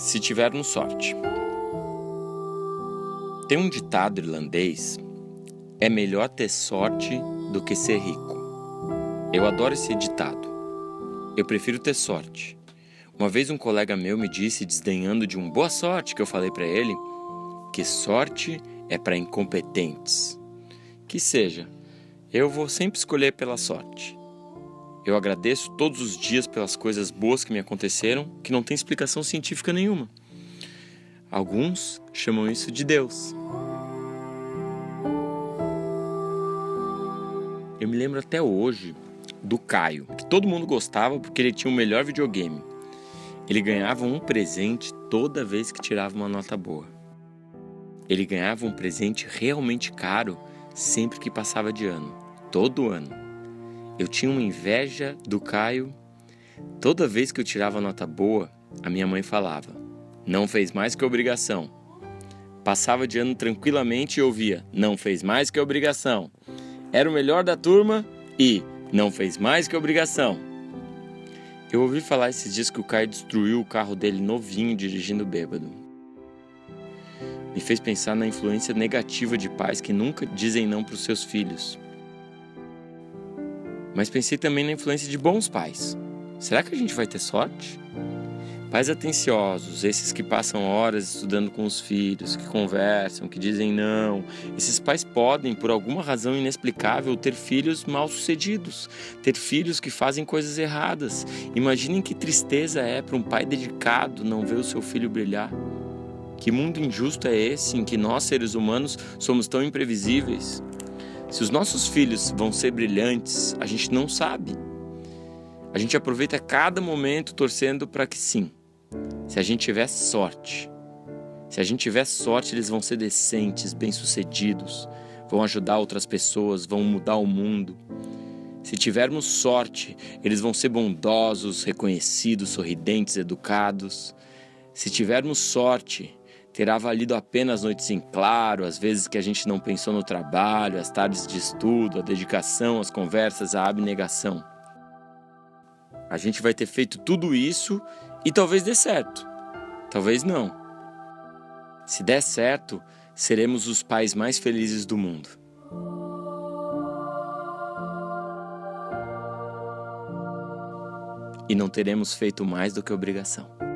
Se tivermos sorte. Tem um ditado irlandês: é melhor ter sorte do que ser rico. Eu adoro esse ditado. Eu prefiro ter sorte. Uma vez um colega meu me disse, desdenhando de um boa sorte que eu falei para ele, que sorte é para incompetentes. Que seja, eu vou sempre escolher pela sorte. Eu agradeço todos os dias pelas coisas boas que me aconteceram, que não tem explicação científica nenhuma. Alguns chamam isso de Deus. Eu me lembro até hoje do Caio, que todo mundo gostava porque ele tinha o melhor videogame. Ele ganhava um presente toda vez que tirava uma nota boa. Ele ganhava um presente realmente caro sempre que passava de ano, todo ano. Eu tinha uma inveja do Caio. Toda vez que eu tirava nota boa, a minha mãe falava: Não fez mais que obrigação. Passava de ano tranquilamente e ouvia: Não fez mais que obrigação. Era o melhor da turma e não fez mais que obrigação. Eu ouvi falar esses dias que o Caio destruiu o carro dele novinho dirigindo bêbado. Me fez pensar na influência negativa de pais que nunca dizem não para os seus filhos mas pensei também na influência de bons pais. Será que a gente vai ter sorte? Pais atenciosos, esses que passam horas estudando com os filhos, que conversam, que dizem não. Esses pais podem, por alguma razão inexplicável, ter filhos mal-sucedidos, ter filhos que fazem coisas erradas. Imaginem que tristeza é para um pai dedicado não ver o seu filho brilhar. Que mundo injusto é esse em que nós, seres humanos, somos tão imprevisíveis? Se os nossos filhos vão ser brilhantes, a gente não sabe. A gente aproveita cada momento torcendo para que sim. Se a gente tiver sorte, se a gente tiver sorte, eles vão ser decentes, bem-sucedidos, vão ajudar outras pessoas, vão mudar o mundo. Se tivermos sorte, eles vão ser bondosos, reconhecidos, sorridentes, educados. Se tivermos sorte, terá valido apenas noites em claro, as vezes que a gente não pensou no trabalho, as tardes de estudo, a dedicação, as conversas, a abnegação. A gente vai ter feito tudo isso e talvez dê certo, talvez não. Se der certo, seremos os pais mais felizes do mundo. E não teremos feito mais do que obrigação.